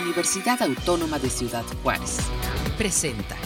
Universidad Autónoma de Ciudad Juárez. Presenta.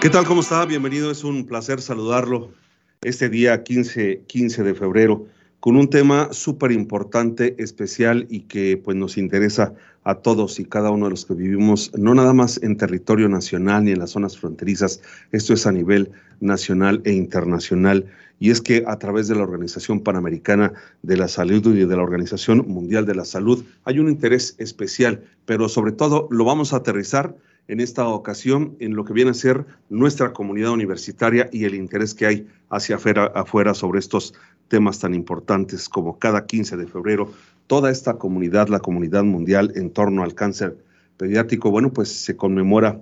¿Qué tal? ¿Cómo está? Bienvenido. Es un placer saludarlo este día 15, 15 de febrero con un tema súper importante, especial y que pues nos interesa a todos y cada uno de los que vivimos, no nada más en territorio nacional ni en las zonas fronterizas, esto es a nivel nacional e internacional. Y es que a través de la Organización Panamericana de la Salud y de la Organización Mundial de la Salud hay un interés especial, pero sobre todo lo vamos a aterrizar en esta ocasión en lo que viene a ser nuestra comunidad universitaria y el interés que hay hacia afuera, afuera sobre estos temas tan importantes como cada 15 de febrero, toda esta comunidad, la comunidad mundial en torno al cáncer pediátrico, bueno, pues se conmemora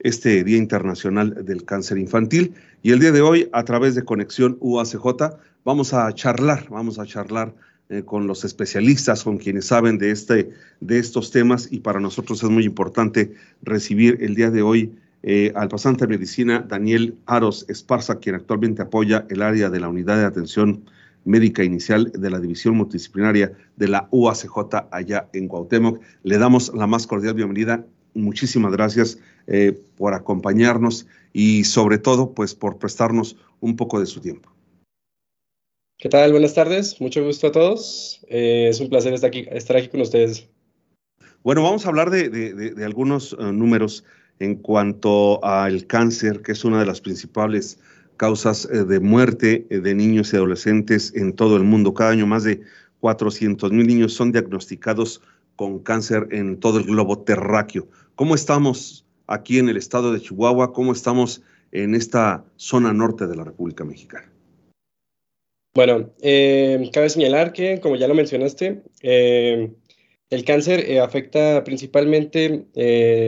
este Día Internacional del Cáncer Infantil. Y el día de hoy a través de Conexión UACJ vamos a charlar, vamos a charlar eh, con los especialistas, con quienes saben de, este, de estos temas. Y para nosotros es muy importante recibir el día de hoy eh, al pasante de medicina Daniel Aros Esparza, quien actualmente apoya el área de la unidad de atención médica inicial de la División Multidisciplinaria de la UACJ allá en Cuauhtémoc. Le damos la más cordial bienvenida. Muchísimas gracias eh, por acompañarnos y sobre todo pues por prestarnos un poco de su tiempo. ¿Qué tal? Buenas tardes. Mucho gusto a todos. Eh, es un placer estar aquí, estar aquí con ustedes. Bueno, vamos a hablar de, algunos eh, números en cuanto al cáncer, que es una de las principales causas eh, de muerte eh, de niños y adolescentes en todo el mundo. Cada año más de 400 mil niños son diagnosticados con cáncer en todo el globo terráqueo. ¿Cómo estamos aquí en el estado de Chihuahua? ¿Cómo estamos en esta zona norte de la República Mexicana? Bueno, eh, cabe señalar que, como ya lo mencionaste, el cáncer afecta principalmente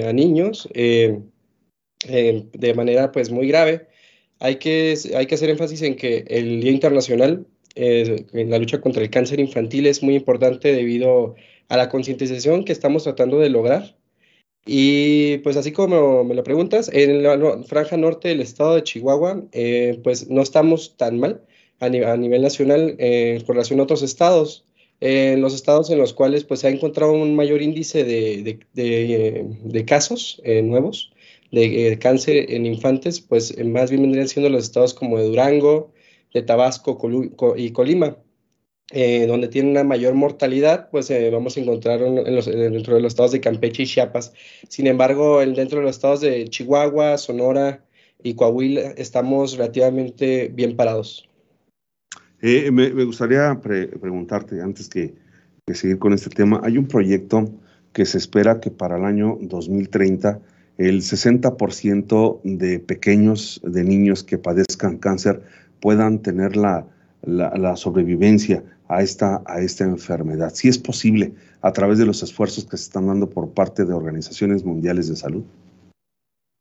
a niños de manera pues muy grave hay que, hay que hacer énfasis en que el Día Internacional eh, en la lucha contra el cáncer infantil es muy importante debido a la concientización que estamos tratando de lograr. Y pues así como me lo preguntas, en la franja norte del estado de Chihuahua, eh, pues no estamos tan mal a, nivel nacional eh, en relación a otros estados. en los estados en los cuales pues se ha encontrado un mayor índice de, de, de casos nuevos, de, cáncer en infantes, pues eh, más bien vendrían siendo los estados como de Durango, de Tabasco y Colima. Eh, donde tiene una mayor mortalidad, pues eh, vamos a encontrar en los, dentro de los estados de Campeche y Chiapas. Sin embargo, dentro de los estados de Chihuahua, Sonora y Coahuila estamos relativamente bien parados. me, gustaría preguntarte, antes que, seguir con este tema, hay un proyecto que se espera que para el año 2030 el 60% de pequeños, de niños que padezcan cáncer puedan tener la, sobrevivencia a esta, a esta enfermedad. Si es posible a través de los esfuerzos que se están dando por parte de organizaciones mundiales de salud.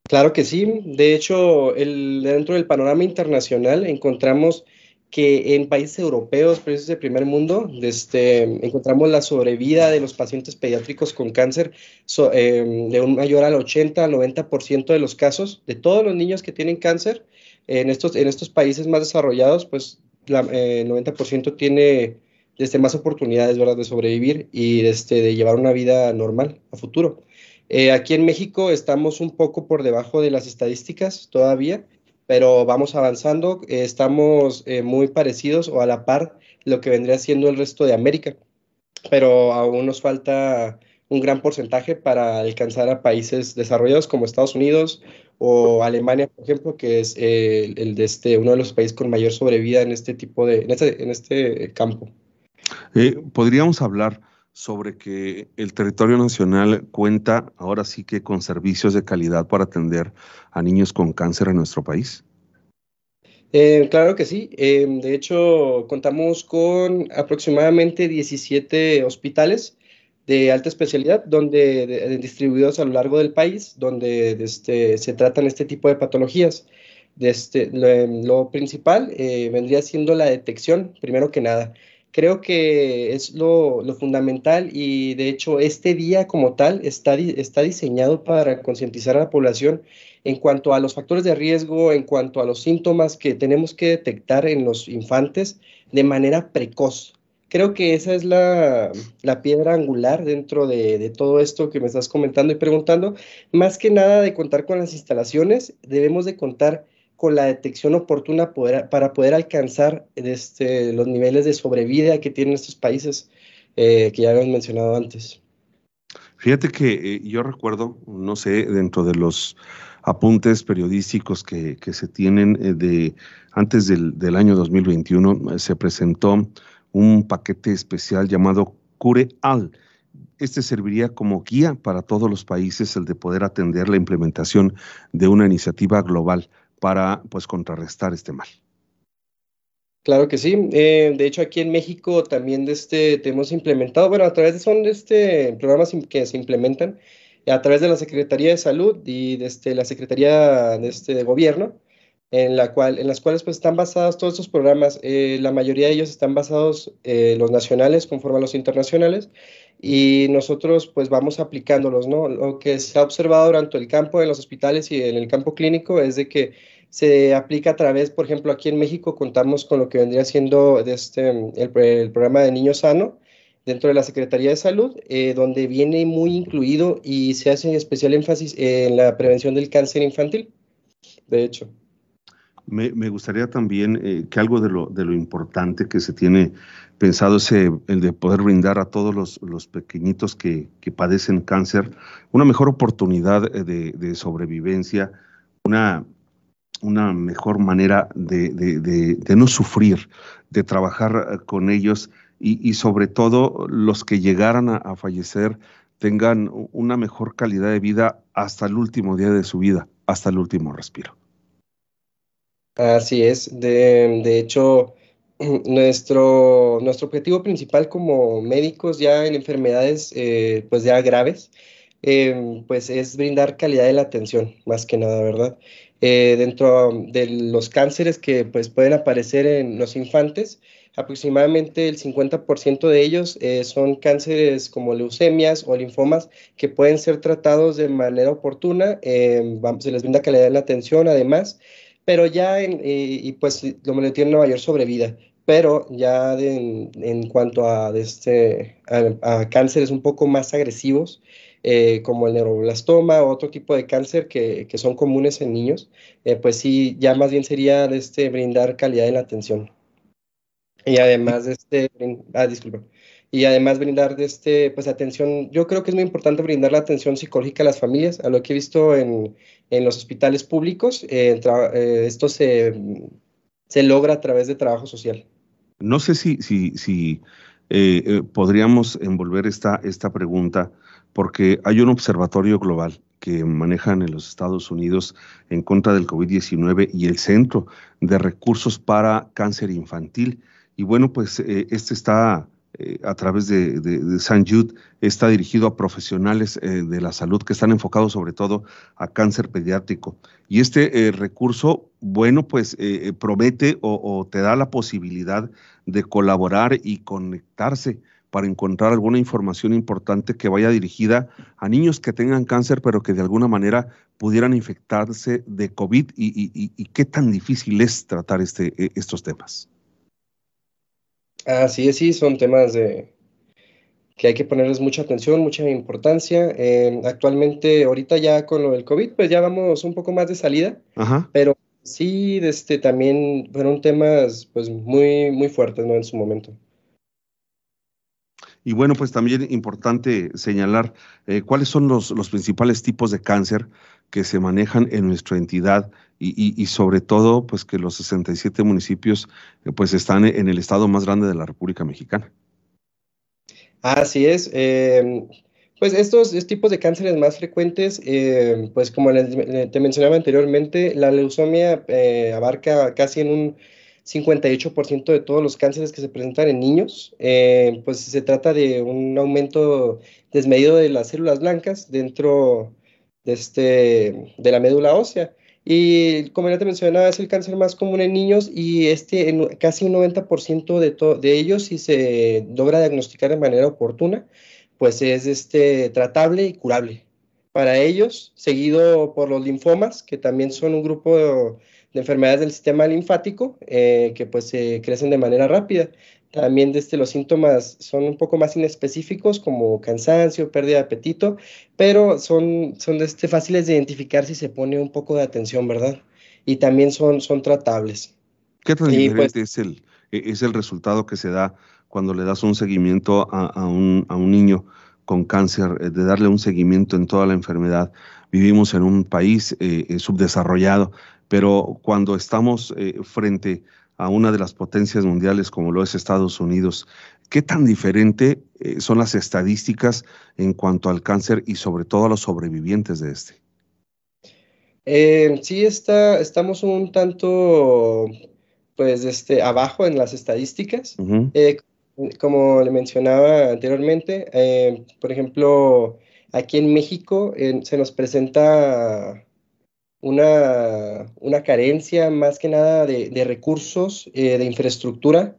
Claro que sí. De hecho, dentro del panorama internacional encontramos que en países europeos, países de primer mundo, este, encontramos la sobrevida de los pacientes pediátricos con cáncer em, de un mayor al 80 al 90% de los casos de todos los niños que tienen cáncer en estos, en estos países más desarrollados, pues la, eh, el 90% tiene desde más oportunidades ¿verdad? de sobrevivir y este, de llevar una vida normal a futuro. Eh, aquí en México estamos un poco por debajo de las estadísticas todavía pero vamos avanzando, eh, estamos eh, muy parecidos o a la par lo que vendría siendo el resto de América, pero aún nos falta un gran porcentaje para alcanzar a países desarrollados como Estados Unidos o Alemania, por ejemplo, que es eh, el de este, uno de los países con mayor sobrevida en este tipo de, en este, en este campo. Podríamos hablar sobre que el territorio nacional cuenta ahora sí que con servicios de calidad para atender a niños con cáncer en nuestro país? Eh, claro que sí. Eh, de hecho, contamos con aproximadamente 17 hospitales de alta especialidad donde distribuidos a lo largo del país, donde este, se tratan este tipo de patologías. Este, lo, principal eh, vendría siendo la detección, primero que nada creo que es lo, fundamental y de hecho este día como tal está, está diseñado para concientizar a la población en cuanto a los factores de riesgo, en cuanto a los síntomas que tenemos que detectar en los infantes de manera precoz. creo que esa es la, piedra angular dentro de, todo esto que me estás comentando y preguntando. Más que nada de contar con las instalaciones, debemos de contar con la detección oportuna para poder alcanzar este, los niveles de sobrevida que tienen estos países eh, que ya habíamos mencionado antes. Fíjate que eh, yo recuerdo, no sé, dentro de los apuntes periodísticos que, se tienen eh, de antes del, del, año 2021, se presentó un paquete especial llamado Cure Al. Este serviría como guía para todos los países el de poder atender la implementación de una iniciativa global para pues contrarrestar este mal. Claro que sí. Eh, de hecho, aquí en México también este, tenemos implementado, bueno, a través de son de este programas que se implementan a través de la Secretaría de Salud y de este, la Secretaría de, este, de Gobierno, en, la cual, en las cuales pues, están basados todos estos programas. Eh, la mayoría de ellos están basados eh, los nacionales conforme a los internacionales y nosotros pues vamos aplicándolos, ¿no? Lo que se ha observado durante el campo, en los hospitales y en el campo clínico es de que se aplica a través, por ejemplo, aquí en México contamos con lo que vendría siendo este, el, programa de Niño Sano dentro de la Secretaría de Salud, eh, donde viene muy incluido y se hace especial énfasis en la prevención del cáncer infantil, de hecho. Me, gustaría también eh, que algo de lo, de lo importante que se tiene pensado es el de poder brindar a todos los, pequeñitos que, padecen cáncer una mejor oportunidad de, de sobrevivencia, una mejor manera de, no sufrir, de trabajar eh, con ellos y, sobre todo los que llegaran a, fallecer tengan una mejor calidad de vida hasta el último día de su vida, hasta el último respiro. Así es, de, hecho, nuestro, nuestro objetivo principal como médicos ya en enfermedades eh, pues ya graves, eh, pues es brindar calidad de la atención, más que nada, ¿verdad? Eh, dentro de los cánceres que pues, pueden aparecer en los infantes, aproximadamente el 50% de ellos son cánceres como leucemias o linfomas que pueden ser tratados de manera oportuna, se les brinda calidad de la atención además, pero ya en, y pues lo tiene una mayor sobrevida pero ya en, cuanto a, este, a, cánceres un poco más agresivos, eh, como el neuroblastoma o otro tipo de cáncer que, que son comunes en niños, eh, pues sí, ya más bien sería de este, brindar calidad en la atención. Y además de este, ah, disculpa. Y además brindar de este, pues atención, yo creo que es muy importante brindar la atención psicológica a las familias, a lo que he visto en, en los hospitales públicos, eh, esto se, se logra a través de trabajo social. No sé si, si, si podríamos envolver esta, esta pregunta porque hay un observatorio global que manejan en los Estados Unidos en contra del COVID-19 y el Centro de Recursos para Cáncer Infantil. Y bueno, pues eh, este está eh, a través de, San Jude, está dirigido a profesionales eh, de la salud que están enfocados sobre todo a cáncer pediátrico. Y este recurso, bueno, pues promete o te da la posibilidad de colaborar y conectarse para encontrar alguna información importante que vaya dirigida a niños que tengan cáncer, pero que de alguna manera pudieran infectarse de COVID y, qué tan difícil es tratar este, estos temas. Así es, sí, son temas de, que hay que ponerles mucha atención, mucha importancia. Eh, actualmente, ahorita ya con lo del COVID, pues ya vamos un poco más de salida, pero sí, este, también fueron temas pues muy, muy fuertes ¿no? en su momento. Y bueno, pues también importante señalar eh, cuáles son los, los, principales tipos de cáncer que se manejan en nuestra entidad y, sobre todo, pues que los 67 municipios eh, pues están en el estado más grande de la República Mexicana. Así es. Em, pues estos, tipos de cánceres más frecuentes, em, pues como te mencionaba anteriormente, la leucemia eh, abarca casi en un 58% de todos los cánceres que se presentan en niños, eh, pues se trata de un aumento desmedido de las células blancas dentro de, este, de la médula ósea. Y como ya te mencionaba, es el cáncer más común en niños y este, en casi un 90% de, de ellos, si se logra diagnosticar de manera oportuna, pues es este, tratable y curable. para ellos, seguido por los linfomas, que también son un grupo de, enfermedades del sistema linfático eh, que pues se crecen de manera rápida. También desde los síntomas son un poco más inespecíficos como cansancio, pérdida de apetito, pero son, son este, fáciles de identificar si se pone un poco de atención, ¿verdad? Y también son, son tratables. ¿Qué tan pues diferente es, el, e, es el resultado que se da cuando le das un seguimiento a, un, a un niño con cáncer, eh, de darle un seguimiento en toda la enfermedad? Vivimos en un país eh, eh, subdesarrollado, pero cuando estamos frente a una de las potencias mundiales como lo es Estados Unidos. ¿Qué tan diferente eh, son las estadísticas en cuanto al cáncer y sobre todo a los sobrevivientes de este? Eh, sí, está, estamos un tanto pues este, abajo en las estadísticas. Eh, como le mencionaba anteriormente, por ejemplo, aquí en México se nos presenta una, una carencia más que nada de, de recursos, eh, de infraestructura,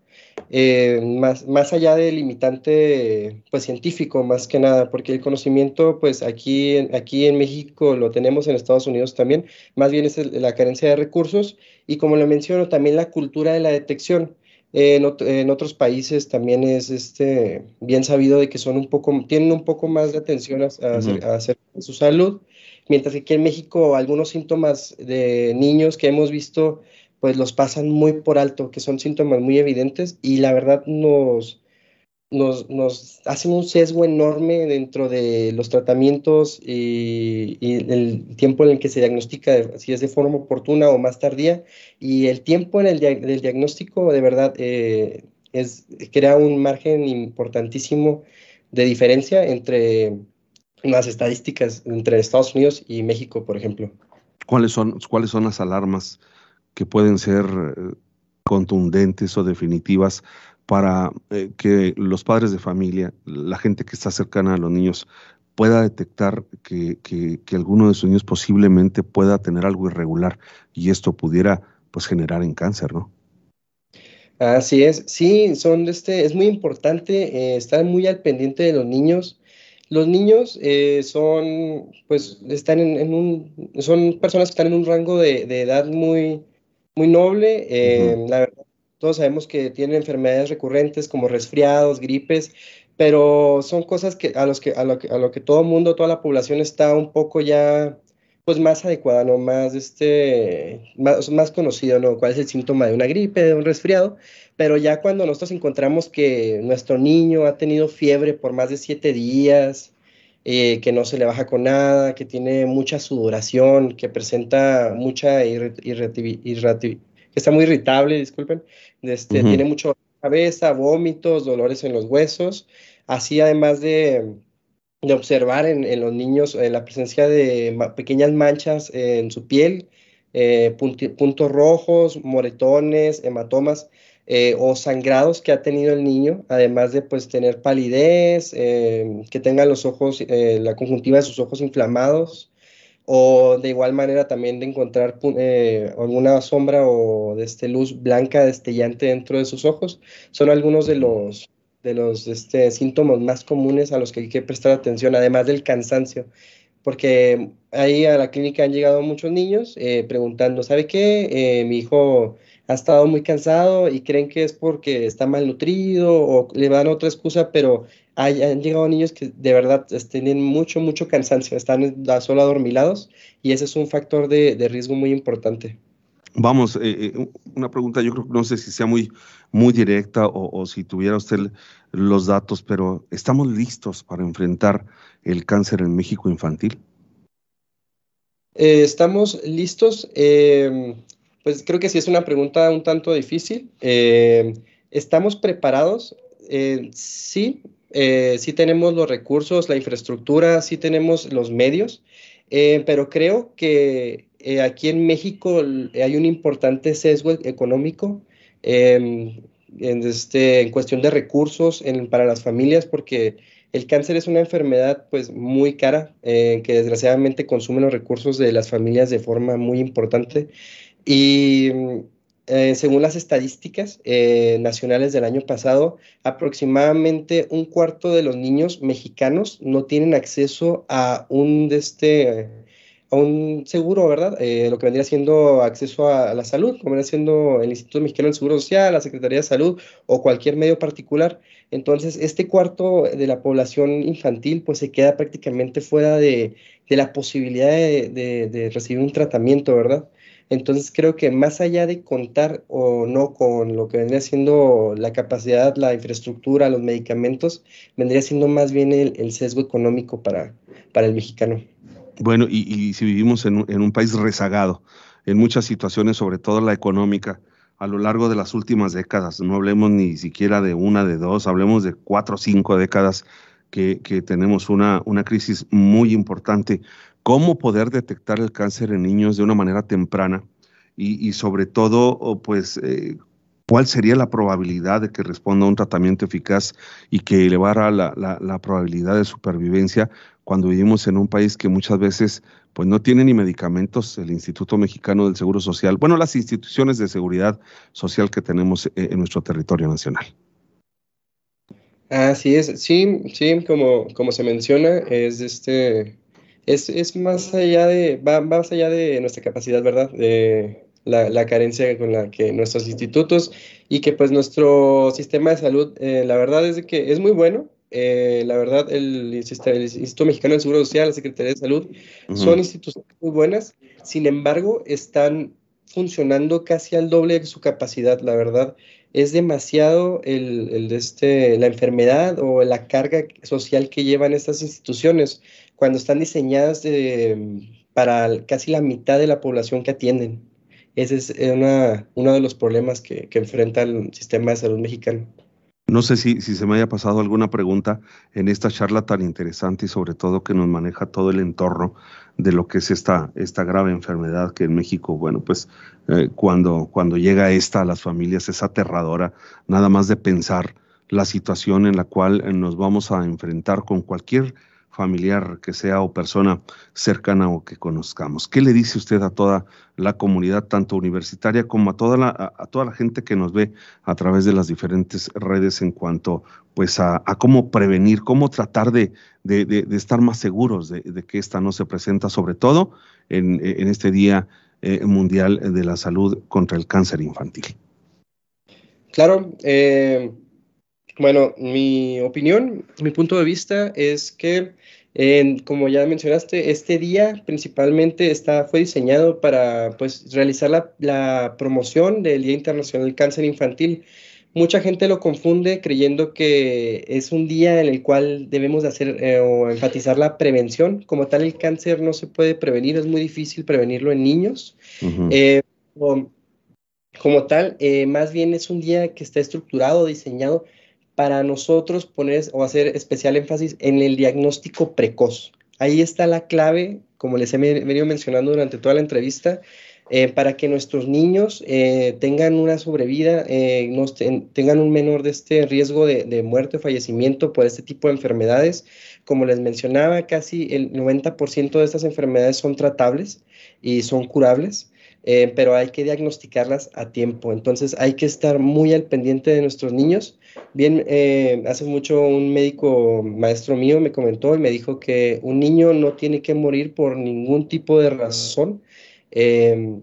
eh, más, más allá del limitante pues, científico, más que nada, porque el conocimiento, pues aquí, aquí en México lo tenemos, en Estados Unidos también, más bien es la carencia de recursos y como le menciono, también la cultura de la detección. en, en, otros países también es este, bien sabido de que son un poco, tienen un poco más de atención a, a, a su salud mientras que aquí en México algunos síntomas de niños que hemos visto pues los pasan muy por alto, que son síntomas muy evidentes y la verdad nos, nos, hacen un sesgo enorme dentro de los tratamientos y, el tiempo en el que se diagnostica, si es de forma oportuna o más tardía, y el tiempo en el del diagnóstico de verdad eh, es, crea un margen importantísimo de diferencia entre las estadísticas entre Estados Unidos y México, por ejemplo. ¿Cuáles son, cuáles son las alarmas que pueden ser eh, contundentes o definitivas para eh, que los padres de familia, la gente que está cercana a los niños, pueda detectar que, alguno de sus niños posiblemente pueda tener algo irregular y esto pudiera pues generar en cáncer, ¿no? Así es, sí, son este, es muy importante eh, estar muy al pendiente de los niños, los niños eh, son, pues, están en, un, son personas que están en un rango de, edad muy, muy noble. Eh, la verdad, todos sabemos que tienen enfermedades recurrentes como resfriados, gripes, pero son cosas que a, los que, a, lo, que, a lo que todo el mundo, toda la población está un poco ya pues más adecuada, ¿no? Más, este, más, más conocido, ¿no? ¿Cuál es el síntoma de una gripe, de un resfriado? pero ya cuando nosotros encontramos que nuestro niño ha tenido fiebre por más de siete días, eh, que no se le baja con nada, que tiene mucha sudoración, que presenta mucha que está muy irritable, disculpen, este, tiene mucho cabeza, vómitos, dolores en los huesos, así además de, de observar en, en, los niños la presencia de pequeñas manchas en su piel, eh, puntos rojos, moretones, hematomas, eh, o sangrados que ha tenido el niño, además de pues tener palidez, eh, que tenga los ojos, eh, la conjuntiva de sus ojos inflamados, o de igual manera también de encontrar alguna sombra o de este luz blanca destellante dentro de sus ojos, son algunos de los, de los este, síntomas más comunes a los que hay que prestar atención, además del cansancio porque ahí a la clínica han llegado muchos niños preguntando, ¿sabe qué? mi hijo ha estado muy cansado y creen que es porque está malnutrido o le dan otra excusa, pero hay, han llegado niños que de verdad tienen mucho, mucho cansancio, están solo adormilados y ese es un factor de, riesgo muy importante. Vamos, eh, eh, una pregunta, yo creo que no sé si sea muy, muy directa o, si tuviera usted los datos, pero ¿estamos listos para enfrentar el cáncer en México infantil? Eh, estamos listos. Pues creo que sí es una pregunta un tanto difícil. Eh, ¿Estamos preparados? Eh, sí, sí tenemos los recursos, la infraestructura, sí tenemos los medios, pero creo que aquí en México hay un importante sesgo económico em, en, este, en cuestión de recursos para las familias, porque el cáncer es una enfermedad pues muy cara, que desgraciadamente consume los recursos de las familias de forma muy importante. Y eh, según las estadísticas eh, nacionales del año pasado, aproximadamente un cuarto de los niños mexicanos no tienen acceso a un, de este, a un seguro, ¿verdad? Eh, lo que vendría siendo acceso a, la salud, como vendría siendo el Instituto Mexicano del Seguro Social, la Secretaría de Salud o cualquier medio particular. Entonces, este cuarto de la población infantil pues se queda prácticamente fuera de, la posibilidad de recibir un tratamiento, ¿verdad? Entonces creo que más allá de contar o no con lo que vendría siendo la capacidad, la infraestructura, los medicamentos, vendría siendo más bien el, sesgo económico para, para el mexicano. Bueno, y, si vivimos en un, país rezagado, en muchas situaciones, sobre todo la económica, a lo largo de las últimas décadas, no hablemos ni siquiera de una, de dos, hablemos de cuatro o cinco décadas que, tenemos una, una crisis muy importante cómo poder detectar el cáncer en niños de una manera temprana y, sobre todo, pues, eh, cuál sería la probabilidad de que responda a un tratamiento eficaz y que elevara la, la, probabilidad de supervivencia cuando vivimos en un país que muchas veces pues no tiene ni medicamentos, el Instituto Mexicano del Seguro Social, bueno, las instituciones de seguridad social que tenemos eh, en nuestro territorio nacional. Así es, sí, sí, como, como se menciona, es este, es, más allá de, va, más allá de nuestra capacidad, ¿verdad? De la, carencia con la que nuestros institutos y que pues nuestro sistema de salud, eh, la verdad es que es muy bueno. Eh, la verdad, el, Instituto Mexicano del Seguro Social, la Secretaría de Salud, son instituciones muy buenas, sin embargo, están funcionando casi al doble de su capacidad, la verdad. Es demasiado el, el, este, la enfermedad o la carga social que llevan estas instituciones cuando están diseñadas eh, para casi la mitad de la población que atienden. Ese es una, uno de los problemas que, enfrenta el sistema de salud mexicano. No sé si, si se me haya pasado alguna pregunta en esta charla tan interesante y sobre todo que nos maneja todo el entorno de lo que es esta, esta grave enfermedad que en México, bueno, pues eh, cuando, cuando llega esta a las familias es aterradora, nada más de pensar la situación en la cual eh, nos vamos a enfrentar con cualquier familiar que sea o persona cercana o que conozcamos. ¿Qué le dice usted a toda la comunidad, tanto universitaria como a toda la, a, toda la gente que nos ve a través de las diferentes redes en cuanto pues a, cómo prevenir, cómo tratar de, de, estar más seguros de, que esta no se presenta, sobre todo en, en este Día eh, Mundial de la Salud contra el Cáncer Infantil? Claro, eh, bueno, mi opinión, mi punto de vista es que como ya mencionaste, este día principalmente está, fue diseñado para pues, realizar la, promoción del Día Internacional del Cáncer Infantil. Mucha gente lo confunde creyendo que es un día en el cual debemos de hacer eh, o enfatizar la prevención. Como tal, el cáncer no se puede prevenir, es muy difícil prevenirlo en niños. Eh, como tal, eh, más bien es un día que está estructurado, diseñado para nosotros poner o hacer especial énfasis en el diagnóstico precoz. Ahí está la clave, como les he venido mencionando durante toda la entrevista, eh, para que nuestros niños eh, tengan una sobrevida, eh, tengan un menor de este riesgo de, de, muerte o fallecimiento por este tipo de enfermedades. Como les mencionaba, casi el 90% de estas enfermedades son tratables y son curables. Eh, pero hay que diagnosticarlas a tiempo. Entonces hay que estar muy al pendiente de nuestros niños. Bien, eh, hace mucho un médico maestro mío me comentó y me dijo que un niño no tiene que morir por ningún tipo de razón. Eh,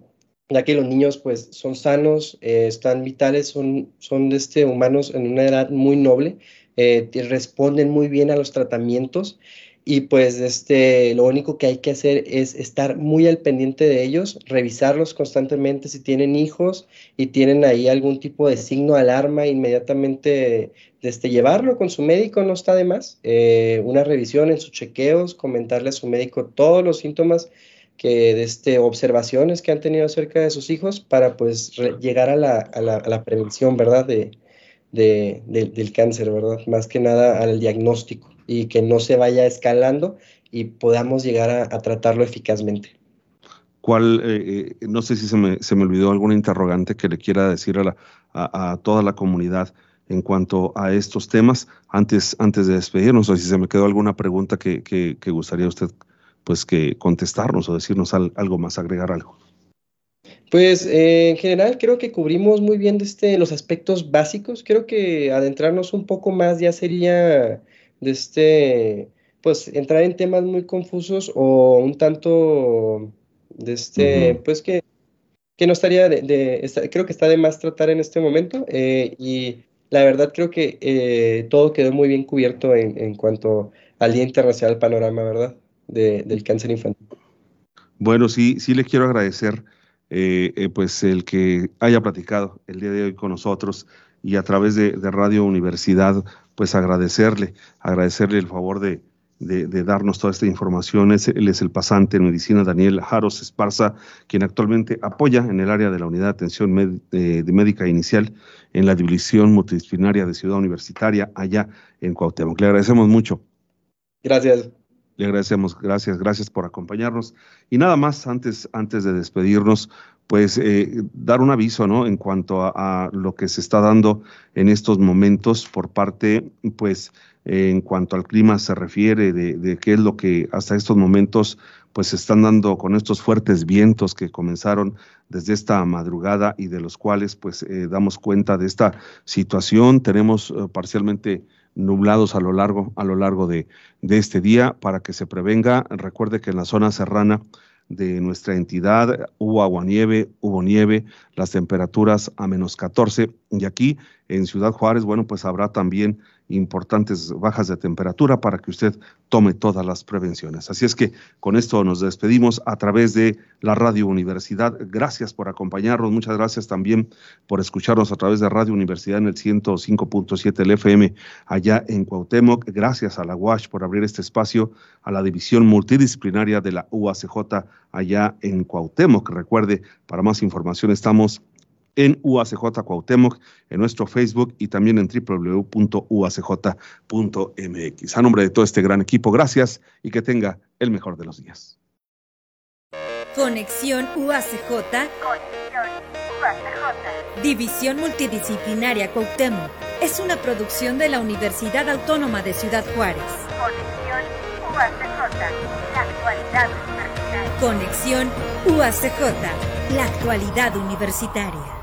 ya que los niños pues son sanos, están vitales, son, son este, humanos en una edad muy noble, responden muy bien a los tratamientos y pues este, lo único que hay que hacer es estar muy al pendiente de ellos, revisarlos constantemente si tienen hijos y tienen ahí algún tipo de signo de alarma, inmediatamente este, llevarlo con su médico, no está de más. Eh, una revisión en sus chequeos, comentarle a su médico todos los síntomas que este, observaciones que han tenido acerca de sus hijos para pues llegar a la, a, la, a la, prevención, ¿verdad? De, de, del cáncer, ¿verdad? Más que nada al diagnóstico y que no se vaya escalando y podamos llegar a, tratarlo eficazmente. ¿Cuál, eh, eh, no sé si se me, se me, olvidó alguna interrogante que le quiera decir a, la, a, toda la comunidad en cuanto a estos temas, antes, antes de despedirnos, o si se me quedó alguna pregunta que, que, que gustaría usted pues que contestarnos o decirnos algo más, agregar algo. Pues eh, en general creo que cubrimos muy bien este, los aspectos básicos. Creo que adentrarnos un poco más ya sería de este, pues entrar en temas muy confusos o un tanto de este, pues que, que no estaría de, creo que está de más tratar en este momento eh, y la verdad creo que eh, todo quedó muy bien cubierto en, en, cuanto al Día Internacional Panorama, ¿verdad? De, del cáncer infantil. Bueno, sí, sí le quiero agradecer eh, pues el que haya platicado el día de hoy con nosotros y a través de, de Radio Universidad, pues agradecerle, agradecerle el favor de, de, darnos toda esta información. él es el pasante en medicina Daniel Jaros Esparza, quien actualmente apoya en el área de la unidad de atención de médica inicial en la división multidisciplinaria de Ciudad Universitaria allá en Cuauhtémoc. Le agradecemos mucho. Gracias. Le agradecemos, gracias, gracias por acompañarnos. Y nada más, antes, antes de despedirnos, pues eh, dar un aviso, ¿no? En cuanto a, lo que se está dando en estos momentos por parte, pues, en cuanto al clima se refiere, de, qué es lo que hasta estos momentos, pues, se están dando con estos fuertes vientos que comenzaron desde esta madrugada y de los cuales, pues, eh, damos cuenta de esta situación. Tenemos eh, parcialmente nublados a lo largo, a lo largo de, de este día para que se prevenga. Recuerde que en la zona serrana, de nuestra entidad. Hubo aguanieve, hubo nieve, las temperaturas a menos 14 y aquí en Ciudad Juárez, bueno, pues habrá también importantes bajas de temperatura para que usted tome todas las prevenciones. Así es que con esto nos despedimos a través de la Radio Universidad. Gracias por acompañarnos, muchas gracias también por escucharnos a través de Radio Universidad en el 105.7 el FM allá en Cuauhtémoc. Gracias a la UASH por abrir este espacio a la división multidisciplinaria de la UACJ allá en Cuauhtémoc. Recuerde, para más información estamos en UACJ Cuauhtémoc, en nuestro Facebook y también en www.uacj.mx. A nombre de todo este gran equipo, gracias y que tenga el mejor de los días. Conexión UACJ. Conexión UACJ. División Multidisciplinaria Cuauhtémoc. Es una producción de la Universidad Autónoma de Ciudad Juárez. Conexión UACJ. La actualidad universitaria. Conexión UACJ. La actualidad universitaria.